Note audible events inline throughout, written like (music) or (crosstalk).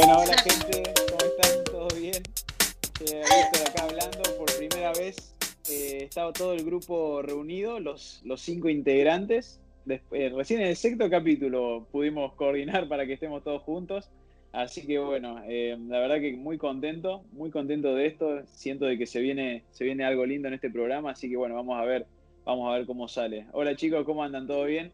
Bueno, hola gente, ¿cómo están? ¿Todo bien? Eh, estoy acá hablando por primera vez. Eh, todo el grupo reunido, los, los cinco integrantes. Eh, recién en el sexto capítulo pudimos coordinar para que estemos todos juntos. Así que bueno, eh, la verdad que muy contento, muy contento de esto. Siento de que se viene, se viene algo lindo en este programa, así que bueno, vamos a ver, vamos a ver cómo sale. Hola chicos, ¿cómo andan? ¿Todo bien?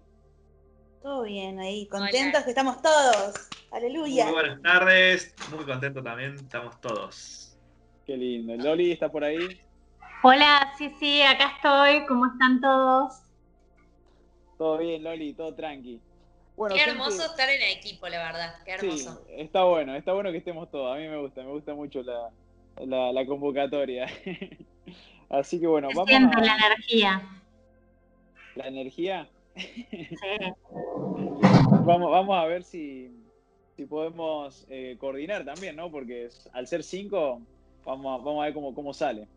Todo bien, ahí, contentos que estamos todos. Aleluya. Muy buenas tardes, muy contento también, estamos todos. Qué lindo. Loli está por ahí. Hola, sí, sí, acá estoy. ¿Cómo están todos? Todo bien, Loli, todo tranqui. Qué hermoso estar en equipo, la verdad. Qué hermoso. Sí, está bueno, está bueno que estemos todos. A mí me gusta, me gusta mucho la, la, convocatoria. (laughs) Así que bueno, vamos a... la energía. ¿La energía? Vamos, vamos a ver si, si podemos eh, coordinar también, ¿no? Porque al ser cinco, vamos a, vamos a ver cómo, cómo sale.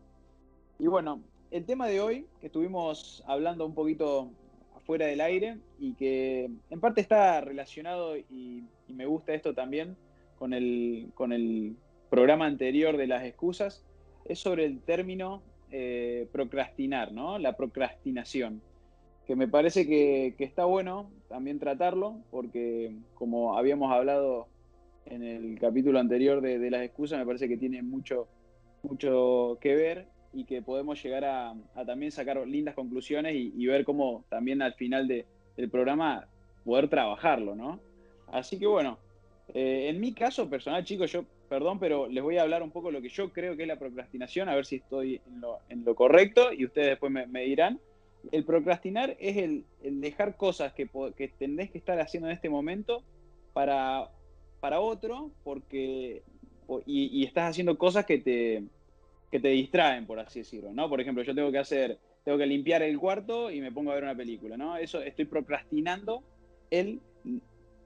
Y bueno, el tema de hoy, que estuvimos hablando un poquito afuera del aire y que en parte está relacionado, y, me gusta esto también, con el, con el programa anterior de las excusas, es sobre el término eh, procrastinar, ¿no? La procrastinación que me parece que, está bueno también tratarlo, porque como habíamos hablado en el capítulo anterior de, las excusas, me parece que tiene mucho, mucho que ver y que podemos llegar a, también sacar lindas conclusiones y, ver cómo también al final del programa poder trabajarlo, ¿no? Así que bueno, eh, en mi caso personal, chicos, yo, perdón, pero les voy a hablar un poco de lo que yo creo que es la procrastinación, a ver si estoy en lo, correcto y ustedes después me dirán el procrastinar es el, dejar cosas que, que, tendés que estar haciendo en este momento para, para otro, porque y, estás haciendo cosas que te, que te distraen, por así decirlo, ¿no? Por ejemplo, yo tengo que hacer, tengo que limpiar el cuarto y me pongo a ver una película, ¿no? Eso estoy procrastinando el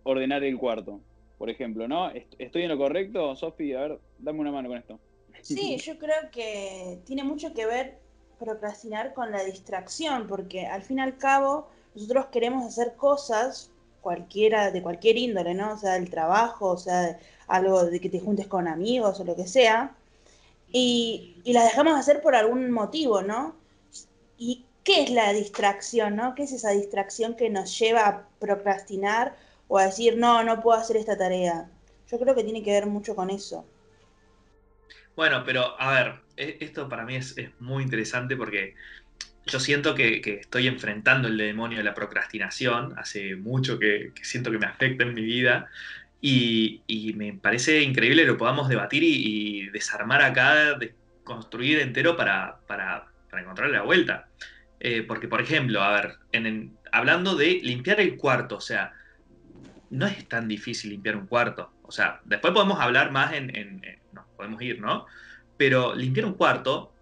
ordenar el cuarto, por ejemplo, ¿no? ¿Estoy en lo correcto, Sofi? A ver, dame una mano con esto. Sí, yo creo que tiene mucho que ver procrastinar con la distracción, porque al fin y al cabo nosotros queremos hacer cosas cualquiera, de cualquier índole, ¿no? Sea, del trabajo, o sea, algo de que te juntes con amigos o lo que sea, y, y las dejamos hacer por algún motivo, ¿no? ¿Y qué es la distracción, ¿no? ¿Qué es esa distracción que nos lleva a procrastinar o a decir, no, no puedo hacer esta tarea? Yo creo que tiene que ver mucho con eso. Bueno, pero a ver, e, esto para mí es, muy interesante porque yo siento que, estoy enfrentando el demonio de la procrastinación, hace mucho que, siento que me afecta en mi vida y, me parece increíble que lo podamos debatir y, desarmar acá, construir entero para, para, encontrarle la vuelta. Eh, porque, por ejemplo, a ver, hablando de limpiar el cuarto, o sea, no es tan difícil limpiar un cuarto. O sea, después podemos hablar más en, en no, podemos ir, ¿no? Pero limpiar un cuarto,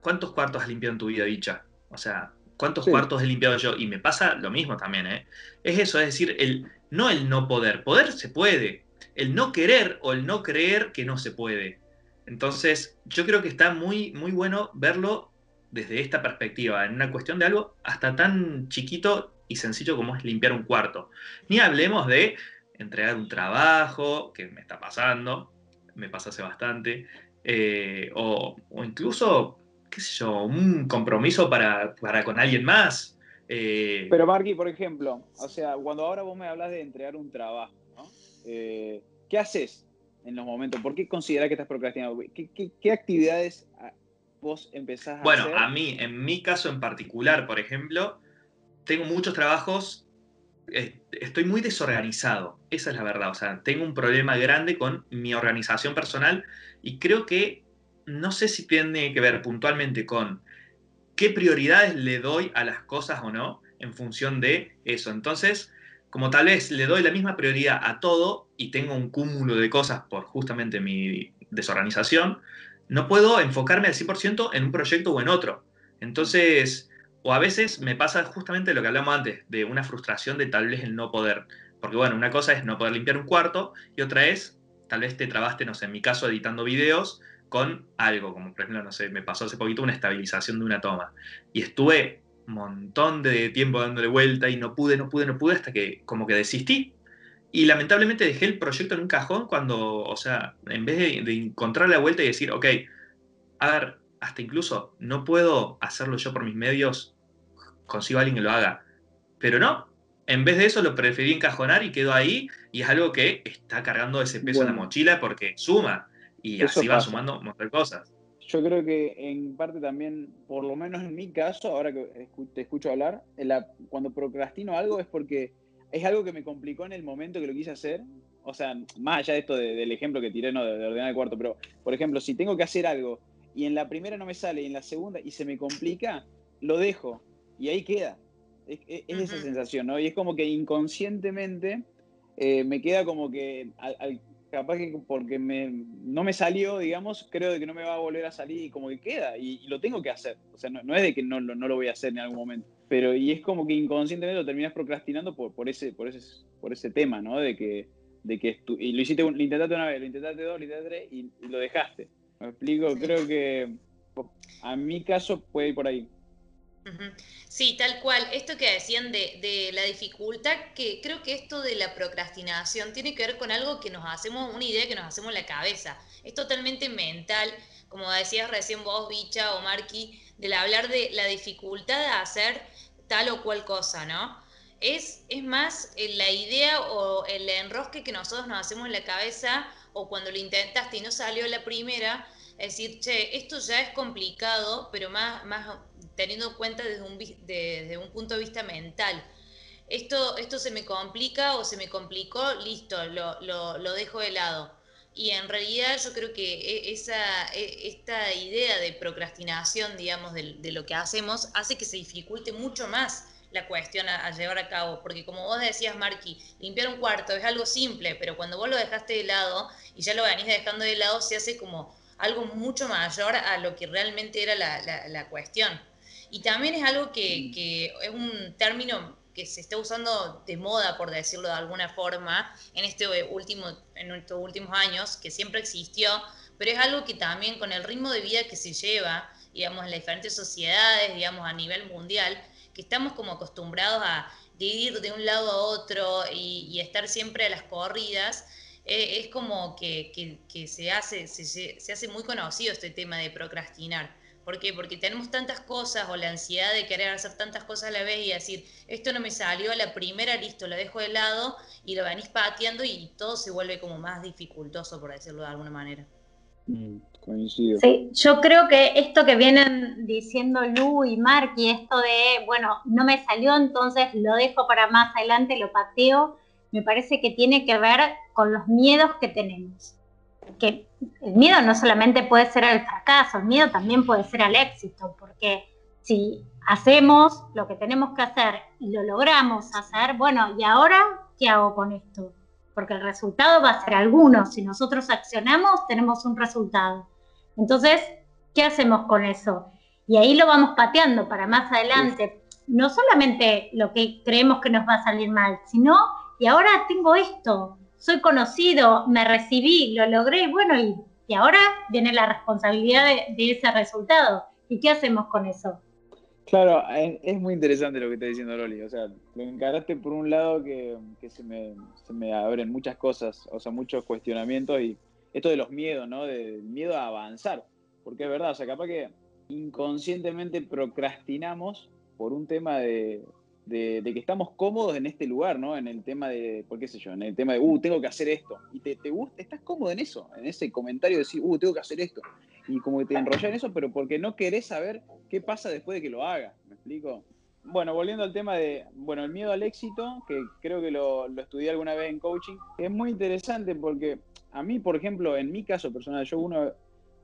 ¿cuántos cuartos has limpiado en tu vida dicha? O sea, ¿cuántos cuartos he limpiado yo? Y me pasa lo mismo también, ¿eh? Es eso, es decir, el, no el no poder. Poder se puede. El no querer o el no creer que no se puede. Entonces, yo creo que está muy, muy bueno verlo desde esta perspectiva, en una cuestión de algo hasta tan chiquito y sencillo como es limpiar un cuarto. Ni hablemos de entregar un trabajo, que me está pasando, me pasa hace bastante, eh, o, incluso, qué sé yo, un compromiso para, con alguien más. Eh, Pero Marky, por ejemplo, o sea, cuando ahora vos me hablas de entregar un trabajo, ¿no? Eh, ¿qué haces en los momentos? ¿Por qué considerás que estás procrastinando? ¿Qué, actividades ah, vos empezás a bueno, hacer? Bueno, a mí, en mi caso en particular, por ejemplo, tengo muchos trabajos estoy muy desorganizado, esa es la verdad, o sea, tengo un problema grande con mi organización personal y creo que no sé si tiene que ver puntualmente con qué prioridades le doy a las cosas o no en función de eso. Entonces, como tal vez le doy la misma prioridad a todo y tengo un cúmulo de cosas por justamente mi desorganización, no puedo enfocarme al 100% en un proyecto o en otro. Entonces, o a veces me pasa justamente lo que hablamos antes, de una frustración de tal vez el no poder. Porque bueno, una cosa es no poder limpiar un cuarto y otra es tal vez te trabaste, no sé, en mi caso editando videos con algo, como por ejemplo, no sé, me pasó hace poquito una estabilización de una toma. Y estuve un montón de tiempo dándole vuelta y no pude, no pude, no pude, hasta que como que desistí. y lamentablemente dejé el proyecto en un cajón cuando, o sea, en vez de, de encontrar la vuelta y decir, ok, a ver, hasta incluso no puedo hacerlo yo por mis medios, consigo a alguien que lo haga. Pero no, en vez de eso lo preferí encajonar y quedó ahí y es algo que está cargando ese peso en la mochila porque suma y así va sumando un montón de cosas. Yo creo que en parte también, por lo menos en mi caso, ahora que te escucho hablar, cuando procrastino algo es porque es algo que me complicó en el momento que lo quise hacer. O sea, más allá de esto del ejemplo que tiré, no, de, de ordenar el cuarto, pero por ejemplo, si tengo que hacer algo y en la primera no me sale y en la segunda y se me complica, lo dejo y ahí queda. Es, esa sensación, ¿no? Y es como que inconscientemente eh, me queda como que, capaz que porque me, no me salió, digamos, creo de que no me va a volver a salir y como que queda y, lo tengo que hacer. O sea, no, es de que no, no, lo voy a hacer en algún momento, pero y es como que inconscientemente lo terminas procrastinando por, por, ese, por, ese, por ese tema, ¿no? De que, de que y lo hiciste, lo intentaste una vez, lo intentaste dos, lo intentaste tres y lo dejaste. Me explico, creo que a mi caso puede ir por ahí. Sí, tal cual. Esto que decían de, la dificultad, que creo que esto de la procrastinación tiene que ver con algo que nos hacemos, una idea que nos hacemos en la cabeza. Es totalmente mental, como decías recién vos, Bicha o Marky, del hablar de la dificultad de hacer tal o cual cosa, ¿no? Es, es más la idea o el enrosque que nosotros nos hacemos en la cabeza o cuando lo intentaste y no salió la primera, es decir, che, esto ya es complicado, pero más, más teniendo en cuenta desde un, desde un punto de vista mental. Esto, esto se me complica o se me complicó, listo, lo, lo, lo dejo de lado. Y en realidad yo creo que e, esa, e, esta idea de procrastinación, digamos, de, de, lo que hacemos, hace que se dificulte mucho más la cuestión a, llevar a cabo. Porque como vos decías, Marky, limpiar un cuarto es algo simple, pero cuando vos lo dejaste de lado y ya lo venís dejando de lado, se hace como algo mucho mayor a lo que realmente era la, cuestión. Y también es algo que, es un término que se está usando de moda, por decirlo de alguna forma, en, este último, en estos últimos años, que siempre existió, pero es algo que también con el ritmo de vida que se lleva, digamos, en las diferentes sociedades, digamos, a nivel mundial, que estamos como acostumbrados a ir de un lado a otro y estar siempre a las corridas, eh, es como que, se, hace, se, hace muy conocido este tema de procrastinar. ¿Por qué? Porque tenemos tantas cosas o la ansiedad de querer hacer tantas cosas a la vez y decir, esto no me salió a la primera, listo, lo dejo de lado y lo venís pateando y todo se vuelve como más dificultoso, por decirlo de alguna manera. Mm, coincido. Sí, yo creo que esto que vienen diciendo Lu y Mark y esto de, bueno, no me salió, entonces lo dejo para más adelante, lo pateo, me parece que tiene que ver con los miedos que tenemos. Que el miedo no solamente puede ser al fracaso, el miedo también puede ser al éxito, porque si hacemos lo que tenemos que hacer y lo logramos hacer, bueno, ¿y ahora qué hago con esto? Porque el resultado va a ser alguno. Si nosotros accionamos, tenemos un resultado. Entonces, ¿qué hacemos con eso? Y ahí lo vamos pateando para más adelante. No solamente lo que creemos que nos va a salir mal, sino y ahora tengo esto, soy conocido, me recibí, lo logré, bueno, y, y ahora viene la responsabilidad de, ese resultado. ¿Y qué hacemos con eso? Claro, es, muy interesante lo que está diciendo Loli. O sea, lo encaraste por un lado que, se, me, se, me, abren muchas cosas, o sea, muchos cuestionamientos y esto de los miedos, ¿no? Del miedo a avanzar. Porque es verdad, o sea, capaz que inconscientemente procrastinamos por un tema de, de, que estamos cómodos en este lugar, ¿no? En el tema de, ¿por qué sé yo? En el tema de, uh, tengo que hacer esto. Y te, te gusta, estás cómodo en eso, en ese comentario de decir, uh, tengo que hacer esto. Y como que te enrollas en eso, pero porque no querés saber qué pasa después de que lo hagas. ¿Me explico? Bueno, volviendo al tema de, bueno, el miedo al éxito, que creo que lo, lo estudié alguna vez en coaching, es muy interesante porque a mí, por ejemplo, en mi caso personal, yo uno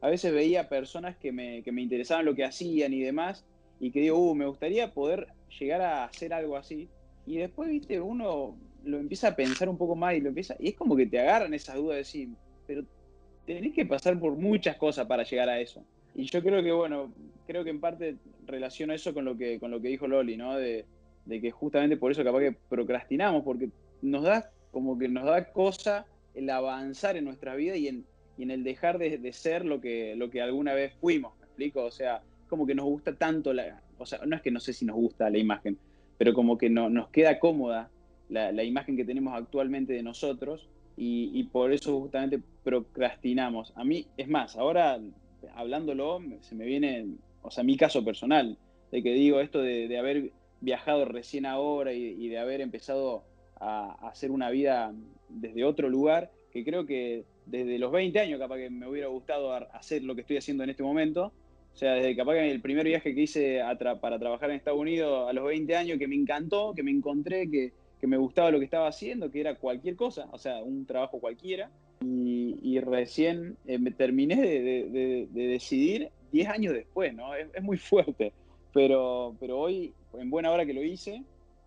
a veces veía personas que me, que me interesaban lo que hacían y demás, y que digo, uh, me gustaría poder llegar a hacer algo así. Y después, viste, uno lo empieza a pensar un poco más y lo empieza. Y es como que te agarran esas dudas de decir, pero tenés que pasar por muchas cosas para llegar a eso. Y yo creo que, bueno, creo que en parte relaciono eso con lo que, con lo que dijo Loli, ¿no? De, que justamente por eso capaz que procrastinamos, porque nos da como que nos da cosa el avanzar en nuestra vida y en, y en el dejar de, de, ser lo que, lo que alguna vez fuimos, ¿me explico? O sea, como que nos gusta tanto la, o sea, no es que no sé si nos gusta la imagen, pero como que no, nos queda cómoda la, imagen que tenemos actualmente de nosotros y, por eso justamente procrastinamos. A mí, es más, ahora hablándolo, se me viene, o sea, mi caso personal, de que digo esto de, haber viajado recién ahora y, de haber empezado a, hacer una vida desde otro lugar, que creo que desde los 20 años capaz que me hubiera gustado hacer lo que estoy haciendo en este momento. O sea, desde capaz que el primer viaje que hice para trabajar en Estados Unidos a los 20 años, que me encantó, que me encontré, que, me gustaba lo que estaba haciendo, que era cualquier cosa, o sea, un trabajo cualquiera. Y, recién eh, me terminé de, decidir 10 años después, ¿no? Es, es, muy fuerte. Pero, pero hoy, en buena hora que lo hice,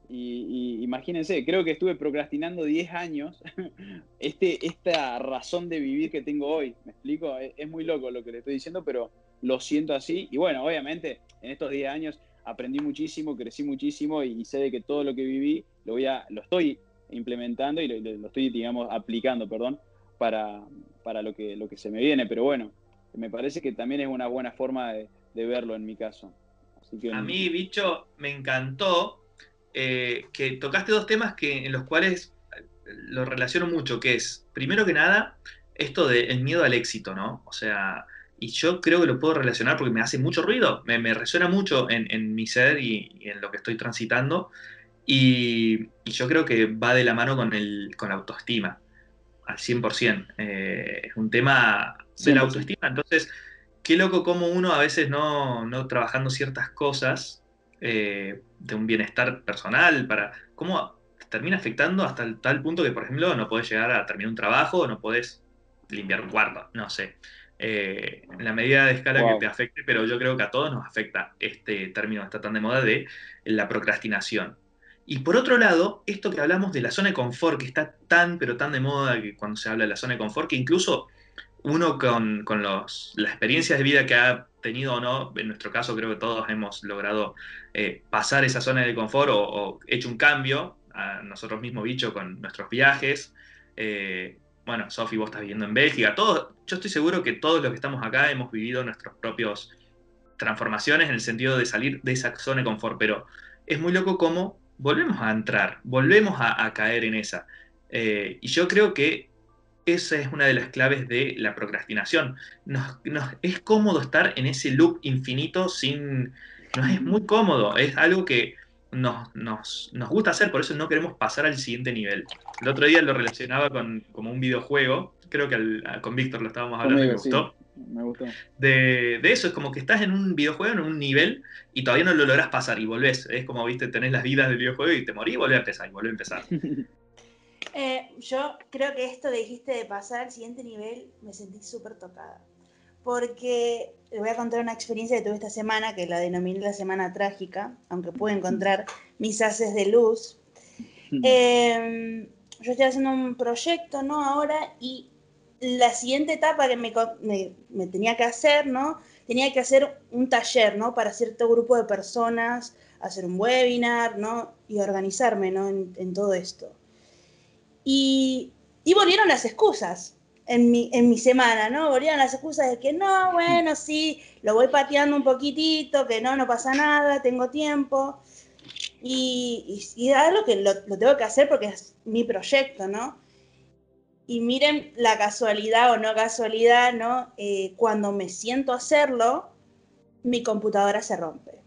y, imagínense, creo que estuve procrastinando 10 años (laughs) este, esta razón de vivir que tengo hoy. ¿Me explico? Es, muy loco lo que le estoy diciendo, pero lo siento así. Y bueno, obviamente, en estos 10 años aprendí muchísimo, crecí muchísimo y, sé de que todo lo que viví lo, voy a, lo estoy implementando y lo, estoy, digamos, aplicando, perdón, para, para lo, que, lo que se me viene. Pero bueno, me parece que también es una buena forma de, verlo en mi caso. a mí, bicho, me encantó eh, que tocaste dos temas que, en los cuales lo relaciono mucho, que es, primero que nada, esto del miedo al éxito, ¿no? O sea, y yo creo que lo puedo relacionar porque me hace mucho ruido, me, resuena mucho en, mi ser y, en lo que estoy transitando, y, yo creo que va de la mano con, el, con la autoestima, al 100%. Eh, es un tema de la autoestima, entonces, qué loco como uno a veces no, no trabajando ciertas cosas, eh, de un bienestar personal, para cómo termina afectando hasta el tal punto que, por ejemplo, no puedes llegar a terminar un trabajo, no puedes limpiar un cuarto, no sé. Eh, en la medida de escala que te afecte, pero yo creo que a todos nos afecta este término, está tan de moda, de la procrastinación. Y por otro lado, esto que hablamos de la zona de confort, que está tan, pero tan de moda que cuando se habla de la zona de confort, que incluso uno con, con los, las experiencias de vida que ha tenido o no, en nuestro caso creo que todos hemos logrado eh, pasar esa zona de confort o, hecho un cambio a nosotros mismos, bicho, con nuestros viajes. Eh, bueno, Sofi, vos estás viviendo en Bélgica. Todo, yo estoy seguro que todos los que estamos acá hemos vivido nuestros propios transformaciones en el sentido de salir de esa zona de confort, pero es muy loco cómo volvemos a entrar, volvemos a, caer en esa. Eh, y yo creo que esa es una de las claves de la procrastinación. Nos, es cómodo estar en ese loop infinito sin... Nos es muy cómodo, es algo que nos, nos, gusta hacer, por eso no queremos pasar al siguiente nivel. El otro día lo relacionaba con como un videojuego, creo que con Víctor lo estábamos hablando y me gustó. me gustó. De, de, eso, es como que estás en un videojuego, en un nivel, y todavía no lo logras pasar y volvés. Es como, viste, tenés las vidas del videojuego y te morís y volvés a empezar, y volvés a empezar. (laughs) Eh, yo creo que esto que dijiste de pasar al siguiente nivel, me sentí súper tocada. Porque le voy a contar una experiencia que tuve esta semana, que la denominé la semana trágica, aunque pude encontrar mis haces de luz. Em, yo estoy haciendo un proyecto, ¿no? Ahora, y la siguiente etapa que me, me, tenía que hacer, ¿no? Tenía que hacer un taller, ¿no? Para cierto grupo de personas, hacer un webinar, ¿no? Y organizarme, ¿no? en todo esto. Y, volvieron las excusas en mi, en mi semana, ¿no? Volvieron las excusas de que no, bueno, sí, lo voy pateando un poquitito, que no, no pasa nada, tengo tiempo. Y, y, algo que lo, tengo que hacer porque es mi proyecto, ¿no? Y miren la casualidad o no casualidad, ¿no? Eh, cuando me siento a hacerlo, mi computadora se rompe.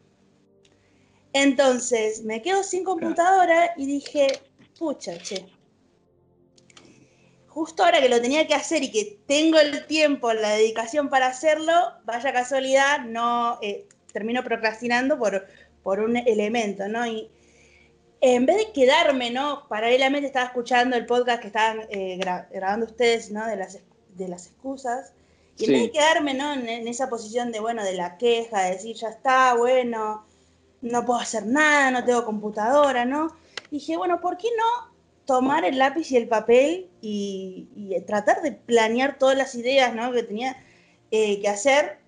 Entonces me quedo sin computadora y dije, pucha, che, justo ahora que lo tenía que hacer y que tengo el tiempo, la dedicación para hacerlo, vaya casualidad, no eh, termino procrastinando por, por un elemento, ¿no? Y en vez de quedarme, ¿no? Paralelamente estaba escuchando el podcast que estaban eh, grabando ustedes, ¿no? De las, de las excusas. Y en vez de quedarme, ¿no? En, en, esa posición de, bueno, de la queja, de decir, ya está, bueno, no puedo hacer nada, no tengo computadora, ¿no? Dije, bueno, ¿por qué no tomar el lápiz y el papel y, tratar de planear todas las ideas ¿no? que tenía eh, que hacer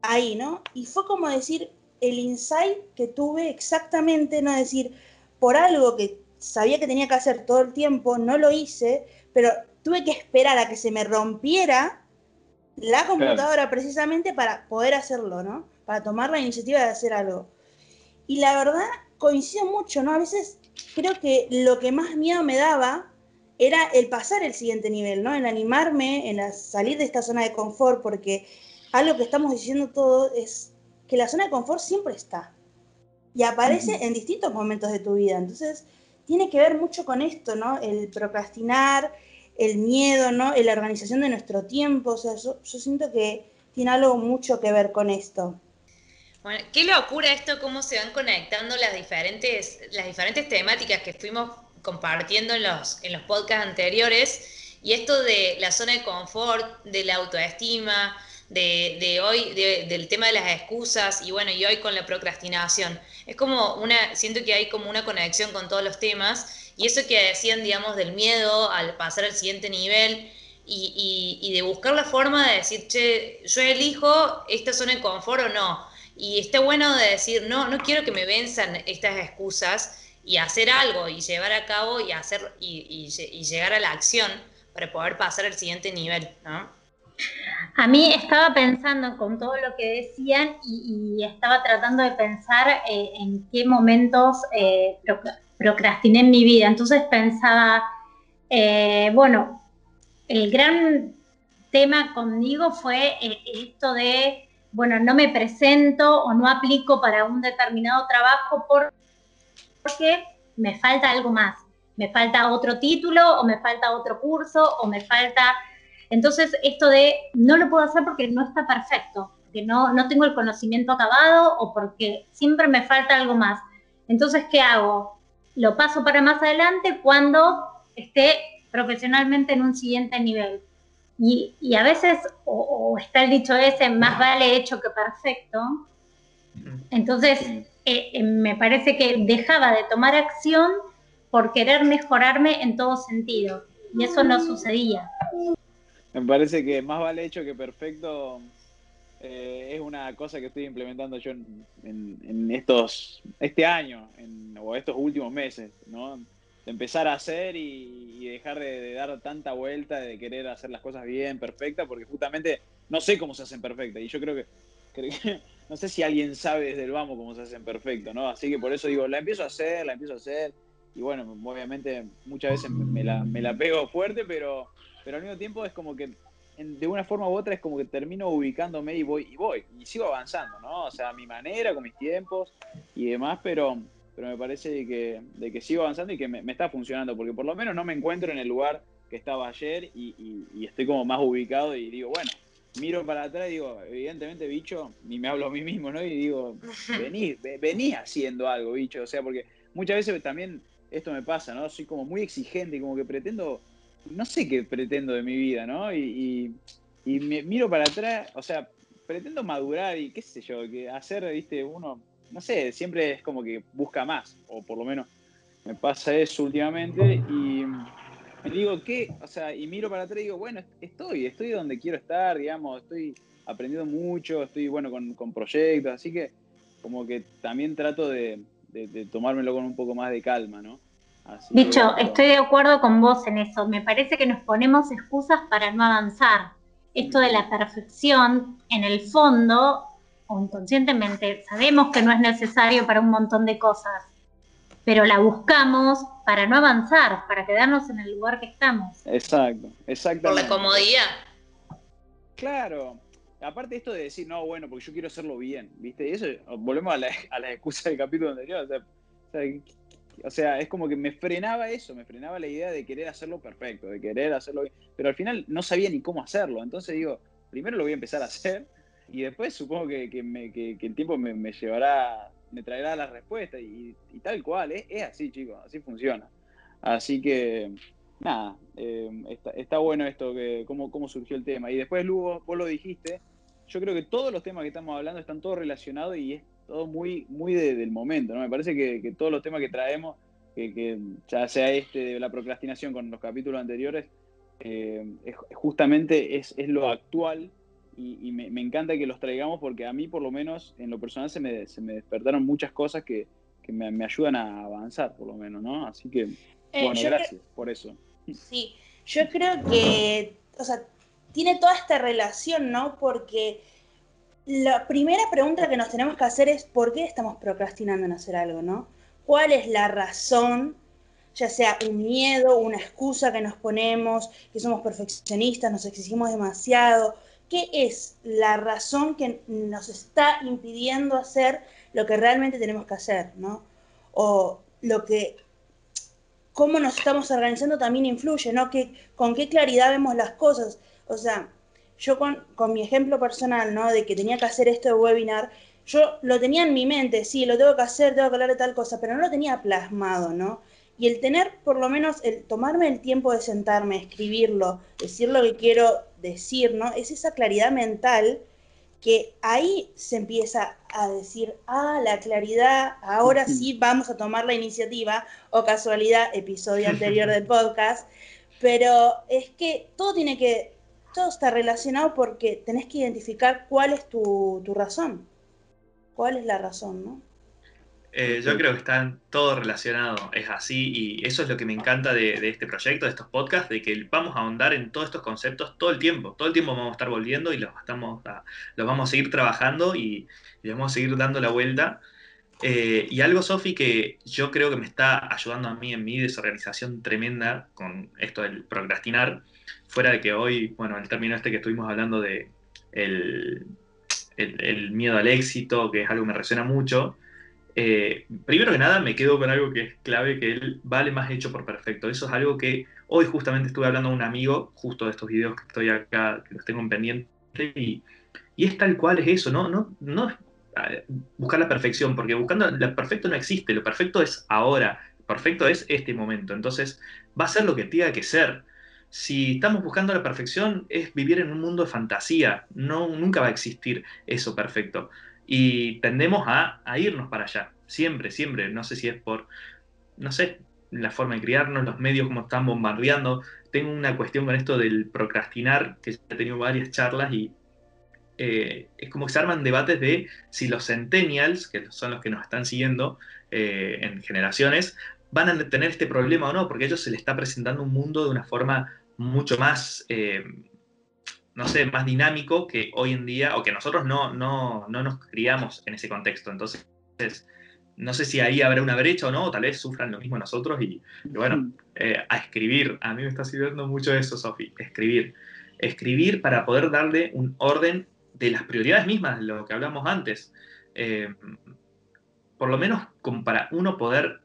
ahí, ¿no? Y fue como decir el insight que tuve exactamente, no decir, por algo que sabía que tenía que hacer todo el tiempo, no lo hice, pero tuve que esperar a que se me rompiera la computadora precisamente para poder hacerlo, ¿no? Para tomar la iniciativa de hacer algo. Y la verdad, coincido mucho, ¿no? A veces creo que lo que más miedo me daba era el pasar el siguiente nivel, ¿no? El animarme, en salir de esta zona de confort, porque algo que estamos diciendo todos es que la zona de confort siempre está y aparece en distintos momentos de tu vida. Entonces, tiene que ver mucho con esto, ¿no? El procrastinar, el miedo, ¿no? La organización de nuestro tiempo. O sea, yo, siento que tiene algo mucho que ver con esto. Bueno, qué locura esto, cómo se van conectando las diferentes, las diferentes temáticas que fuimos compartiendo en los, en los podcasts anteriores. Y esto de la zona de confort, de la autoestima, de, hoy, del tema de las excusas y bueno, y hoy con la procrastinación. Es como una, siento que hay como una conexión con todos los temas y eso que decían, digamos, del miedo al pasar al siguiente nivel y, y, de buscar la forma de decir, che, yo elijo esta zona de confort o no. Y está bueno de decir, no, no quiero que me venzan estas excusas y hacer algo y llevar a cabo y hacer y, llegar a la acción para poder pasar al siguiente nivel, ¿no? A mí estaba pensando con todo lo que decían y, estaba tratando de pensar eh, en qué momentos eh, procrastiné en mi vida. Entonces pensaba, eh, bueno, el gran tema conmigo fue esto de, bueno, no me presento o no aplico para un determinado trabajo porque me falta algo más. Me falta otro título o me falta otro curso o me falta entonces, esto de no lo puedo hacer porque no está perfecto, que no, no tengo el conocimiento acabado o porque siempre me falta algo más. Entonces, ¿qué hago? Lo paso para más adelante cuando esté profesionalmente en un siguiente nivel. Y, a veces, o, está el dicho ese, más vale hecho que perfecto. Entonces, eh, eh, me parece que dejaba de tomar acción por querer mejorarme en todo sentido. Y eso no sucedía. Me parece que más vale hecho que perfecto eh, es una cosa que estoy implementando yo en, estos, este año o estos últimos meses, ¿no? De empezar a hacer y, dejar de, dar tanta vuelta, de querer hacer las cosas bien, perfectas, porque justamente no sé cómo se hacen perfectas y yo creo que, (laughs) no sé si alguien sabe desde el vamos cómo se hacen perfectas, ¿no? Así que por eso digo, la empiezo a hacer, la empiezo a hacer y bueno, obviamente muchas veces me la, me la pego fuerte, pero pero al mismo tiempo es como que de una forma u otra es como que termino ubicándome y voy y voy y sigo avanzando, ¿no? O sea, a mi manera, con mis tiempos y demás, pero, pero me parece de que, de que sigo avanzando y que me, está funcionando, porque por lo menos no me encuentro en el lugar que estaba ayer y, estoy como más ubicado y digo, bueno, miro para atrás y digo, evidentemente, bicho, ni me hablo a mí mismo, ¿no? Y digo, (laughs) vení, vení haciendo algo, bicho, o sea, porque muchas veces también esto me pasa, ¿no? Soy como muy exigente y como que pretendo no sé qué pretendo de mi vida, ¿no? Y, me miro para atrás, o sea, pretendo madurar y qué sé yo, que hacer, viste, uno, no sé, siempre es como que busca más, o por lo menos me pasa eso últimamente y me digo, ¿qué? O sea, y miro para atrás y digo, bueno, estoy, estoy donde quiero estar, digamos, estoy aprendiendo mucho, estoy, bueno, con, proyectos, así que como que también trato de tomármelo con un poco más de calma, ¿no? Dicho, estoy de acuerdo con vos en eso. Me parece que nos ponemos excusas para no avanzar. Esto de la perfección, en el fondo, o inconscientemente, sabemos que no es necesario para un montón de cosas, pero la buscamos para no avanzar, para quedarnos en el lugar que estamos. Exacto, exacto. Por la comodidad. Claro. Aparte esto de decir, no, bueno, porque yo quiero hacerlo bien, ¿viste? Y eso, volvemos a la, a la excusa del capítulo anterior. O sea, o sea, o sea, es como que me frenaba eso, me frenaba la idea de querer hacerlo perfecto, de querer hacerlo bien. Pero al final no sabía ni cómo hacerlo. Entonces digo, primero lo voy a empezar a hacer y después supongo que, el tiempo me, llevará, me traerá la respuesta y, tal cual, es, así chicos, así funciona. Así que, nada, eh, está, bueno esto, que cómo, cómo surgió el tema. Y después, Lugo, vos lo dijiste, yo creo que todos los temas que estamos hablando están todos relacionados y es todo muy, muy del momento, ¿no? Me parece que, todos los temas que traemos, que, ya sea este de la procrastinación con los capítulos anteriores, eh, justamente es, lo actual y, me, encanta que los traigamos porque a mí por lo menos en lo personal se me, se me despertaron muchas cosas que, me, ayudan a avanzar por lo menos, ¿no? Así que, eh, bueno, gracias por eso. Sí, yo creo que, o sea, tiene toda esta relación, ¿no? Porque la primera pregunta que nos tenemos que hacer es ¿por qué estamos procrastinando en hacer algo, no? cuál es la razón, ya sea un miedo, una excusa que nos ponemos, que somos perfeccionistas, nos exigimos demasiado. ¿Qué es la razón que nos está impidiendo hacer lo que realmente tenemos que hacer, ¿no? O lo que, cómo nos estamos organizando también influye, ¿no? Que, con qué claridad vemos las cosas. O sea, yo con, con mi ejemplo personal, ¿no? De que tenía que hacer esto de webinar, yo lo tenía en mi mente, sí, lo tengo que hacer, tengo que hablar de tal cosa, pero no lo tenía plasmado, ¿no? Y el tener, por lo menos, el tomarme el tiempo de sentarme, escribirlo, decir lo que quiero decir, ¿no? Es esa claridad mental que ahí se empieza a decir, ah, la claridad, ahora sí vamos a tomar la iniciativa, o casualidad, episodio anterior del (laughs) podcast, pero es que todo tiene que, todo está relacionado porque tenés que identificar cuál es tu, tu razón. ¿Cuál es la razón, no? Eh, yo creo que están todo relacionado, es así, y eso es lo que me encanta de, este proyecto, de estos podcasts, de que vamos a ahondar en todos estos conceptos todo el tiempo, todo el tiempo vamos a estar volviendo y los, estamos los vamos a seguir trabajando y, vamos a seguir dando la vuelta. Eh, y algo, Sofi, que yo creo que me está ayudando a mí en mi desorganización tremenda con esto del procrastinar, fuera de que hoy, bueno, el término este que estuvimos hablando de el, el, miedo al éxito, que es algo que me resuena mucho. Eh, primero que nada, me quedo con algo que es clave, que él vale más hecho por perfecto. Eso es algo que hoy justamente estuve hablando a un amigo, justo de estos videos que estoy acá, que los tengo en pendiente, y, es tal cual es eso, ¿no? No, no es buscar la perfección, porque buscando lo perfecto no existe, lo perfecto es ahora, perfecto es este momento. Entonces, va a ser lo que tenga que ser si estamos buscando la perfección, es vivir en un mundo de fantasía. No, nunca va a existir eso perfecto. Y tendemos a, irnos para allá. Siempre, siempre. No sé si es por, no sé, la forma de criarnos, los medios como están bombardeando. Tengo una cuestión con esto del procrastinar, que he tenido varias charlas y eh, es como que se arman debates de si los centennials, que son los que nos están siguiendo eh, en generaciones, van a tener este problema o no, porque a ellos se les está presentando un mundo de una forma mucho más, eh, no sé, más dinámico que hoy en día, o que nosotros no, no, no nos criamos en ese contexto. Entonces, no sé si ahí habrá una brecha o no, o tal vez sufran lo mismo nosotros. Y, bueno, eh, a escribir, a mí me está sirviendo mucho eso, Sofi, escribir. Escribir para poder darle un orden de las prioridades mismas, de lo que hablamos antes. Eh, por lo menos como para uno poder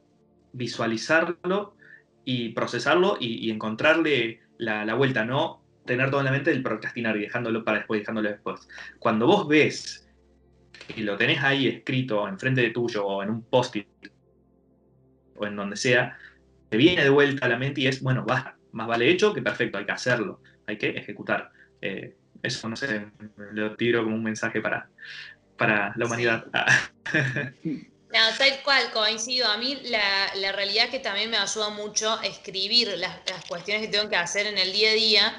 visualizarlo y procesarlo y encontrarle la, vuelta, no tener todo en la mente el procrastinar y dejándolo para después, dejándolo después. Cuando vos ves y lo tenés ahí escrito enfrente de tuyo o en un post-it o en donde sea, te viene de vuelta a la mente y es, bueno, basta, más vale hecho que perfecto, hay que hacerlo, hay que ejecutar. Eh, eso, no sé, lo tiro como un mensaje para, para la humanidad. (laughs) No, tal cual, coincido. A mí la, la realidad que también me ayuda mucho escribir las, cuestiones que tengo que hacer en el día a día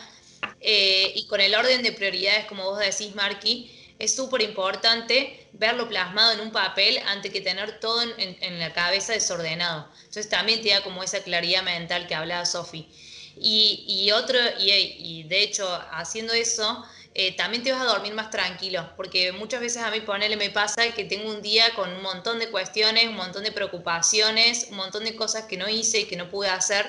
eh, y con el orden de prioridades, como vos decís, Marky, es súper importante verlo plasmado en un papel antes que tener todo en, en, la cabeza desordenado. Entonces también te da como esa claridad mental que hablaba Sofi. Y, y, otro, y, y de hecho, haciendo eso, eh, también te vas a dormir más tranquilo, porque muchas veces a mí ponele me pasa que tengo un día con un montón de cuestiones, un montón de preocupaciones, un montón de cosas que no hice y que no pude hacer.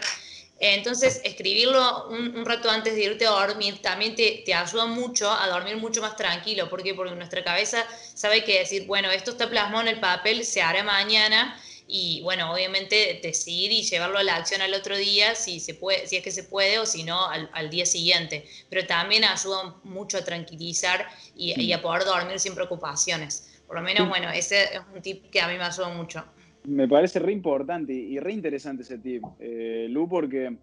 Entonces, escribirlo un, rato antes de irte a dormir también te, te, ayuda mucho a dormir mucho más tranquilo. ¿Por qué? Porque nuestra cabeza sabe que decir, bueno, esto está plasmado en el papel, se hará mañana y bueno, obviamente decidir y llevarlo a la acción al otro día si, se puede, si es que se puede o si no al, día siguiente. Pero también ayuda mucho a tranquilizar y, a poder dormir sin preocupaciones. Por lo menos, bueno, ese es un tip que a mí me ayuda mucho. Me parece re importante y re interesante ese tip, eh, Lu, porque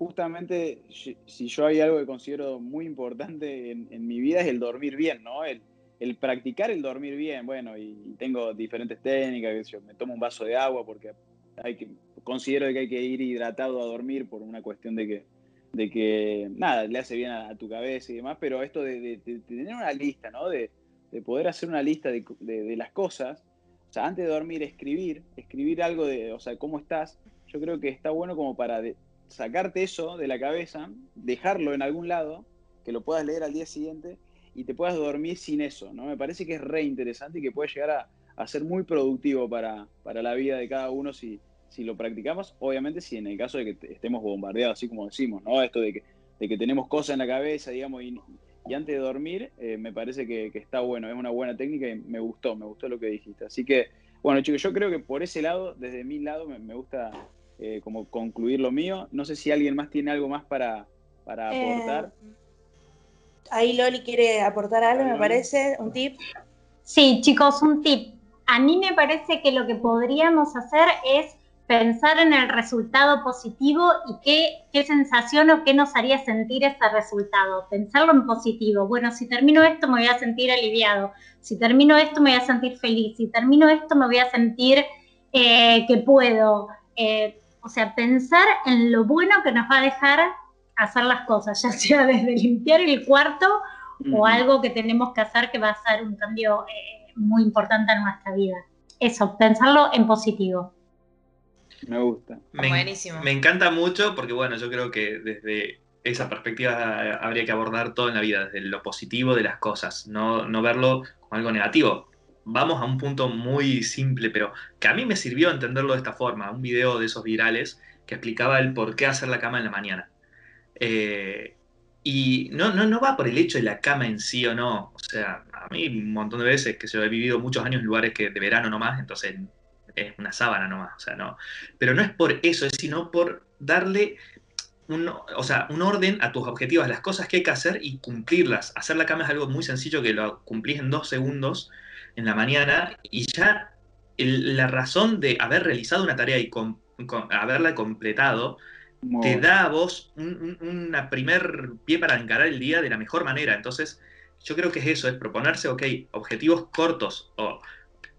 justamente si yo hay algo que considero muy importante en, mi vida es el dormir bien, ¿no? El, practicar el dormir bien, bueno, y tengo diferentes técnicas, yo me tomo un vaso de agua porque hay que, considero que hay que ir hidratado a dormir por una cuestión de que, de que nada, le hace bien a, tu cabeza y demás, pero esto de, tener una lista, ¿no? De, poder hacer una lista de, las cosas, o sea, antes de dormir, escribir, escribir algo de, o sea, cómo estás, yo creo que está bueno como para sacarte eso de la cabeza, dejarlo en algún lado, que lo puedas leer al día siguiente y te puedas dormir sin eso, ¿no? Me parece que es re interesante y que puede llegar a, a ser muy productivo para, para la vida de cada uno si, si lo practicamos. Obviamente, si en el caso de que estemos bombardeados, así como decimos, ¿no? Esto de que, de que tenemos cosas en la cabeza, digamos, y, y antes de dormir, eh, me parece que, está bueno, es una buena técnica y me gustó, me gustó lo que dijiste. Así que, bueno, chicos, yo creo que por ese lado, desde mi lado, me, gusta eh, como concluir lo mío. No sé si alguien más tiene algo más para, para eh, aportar. ahí Loli quiere aportar algo, me parece, un tip. Sí, chicos, un tip. A mí me parece que lo que podríamos hacer es pensar en el resultado positivo y qué, qué sensación o qué nos haría sentir ese resultado. Pensarlo en positivo. Bueno, si termino esto me voy a sentir aliviado. Si termino esto me voy a sentir feliz. Si termino esto me voy a sentir eh, que puedo. Eh, o sea, pensar en lo bueno que nos va a dejar hacer las cosas, ya sea desde limpiar el cuarto o algo que tenemos que hacer que va a ser un cambio eh, muy importante en nuestra vida. Eso, pensarlo en positivo. Me gusta. Me, Buenísimo. Me encanta mucho porque, bueno, yo creo que desde esa perspectiva habría que abordar todo en la vida, desde lo positivo de las cosas, no, no verlo como algo negativo. Vamos a un punto muy simple, pero que a mí me sirvió entenderlo de esta forma, un video de esos virales que explicaba el por qué hacer la cama en la mañana. Eh, y no, no, no va por el hecho de la cama en sí o no. O sea, a mí un montón de veces que yo he vivido muchos años en lugares que de verano nomás, entonces es una sábana nomás, o sea, no. Pero no es por eso, es sino por darle un, o sea, un orden a tus objetivos, las cosas que hay que hacer y cumplirlas. Hacer la cama es algo muy sencillo que lo cumplís en dos segundos en la mañana y ya la razón de haber realizado una tarea y haberla completado te da a vos un, una primer pie para encarar el día de la mejor manera. Entonces, yo creo que es eso, es proponerse, ok, objetivos cortos o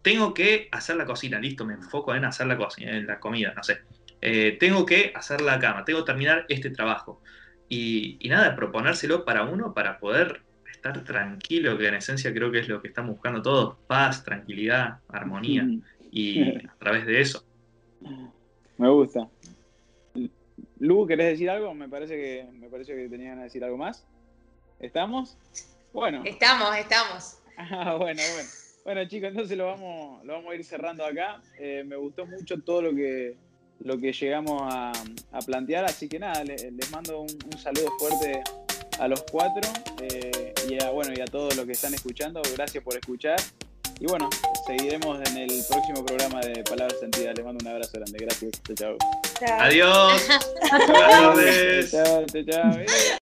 tengo que hacer la cocina, listo, me enfoco en hacer la cocina, en la comida, no sé. Eh, tengo que hacer la cama, tengo que terminar este trabajo. Y, nada, proponérselo para uno para poder estar tranquilo, que en esencia creo que es lo que estamos buscando todos, paz, tranquilidad, armonía, y a través de eso. Me gusta. Lu, ¿querés decir algo? Me parece que me parece que tenían que decir algo más. ¿Estamos? Bueno. Estamos, estamos. (laughs) Ah, bueno, bueno. Bueno, chicos, entonces lo vamos, lo vamos a ir cerrando acá. Eh, me gustó mucho todo lo que, lo que llegamos a, plantear, así que nada, les, mando un, saludo fuerte a los cuatro eh, y, a, bueno, y a todos los que están escuchando. Gracias por escuchar. Y bueno, seguiremos en el próximo programa de Palabras Sentidas. Les mando un abrazo grande. Gracias. Chao, chao. Adiós. (laughs) Buenas tardes. chao, chao.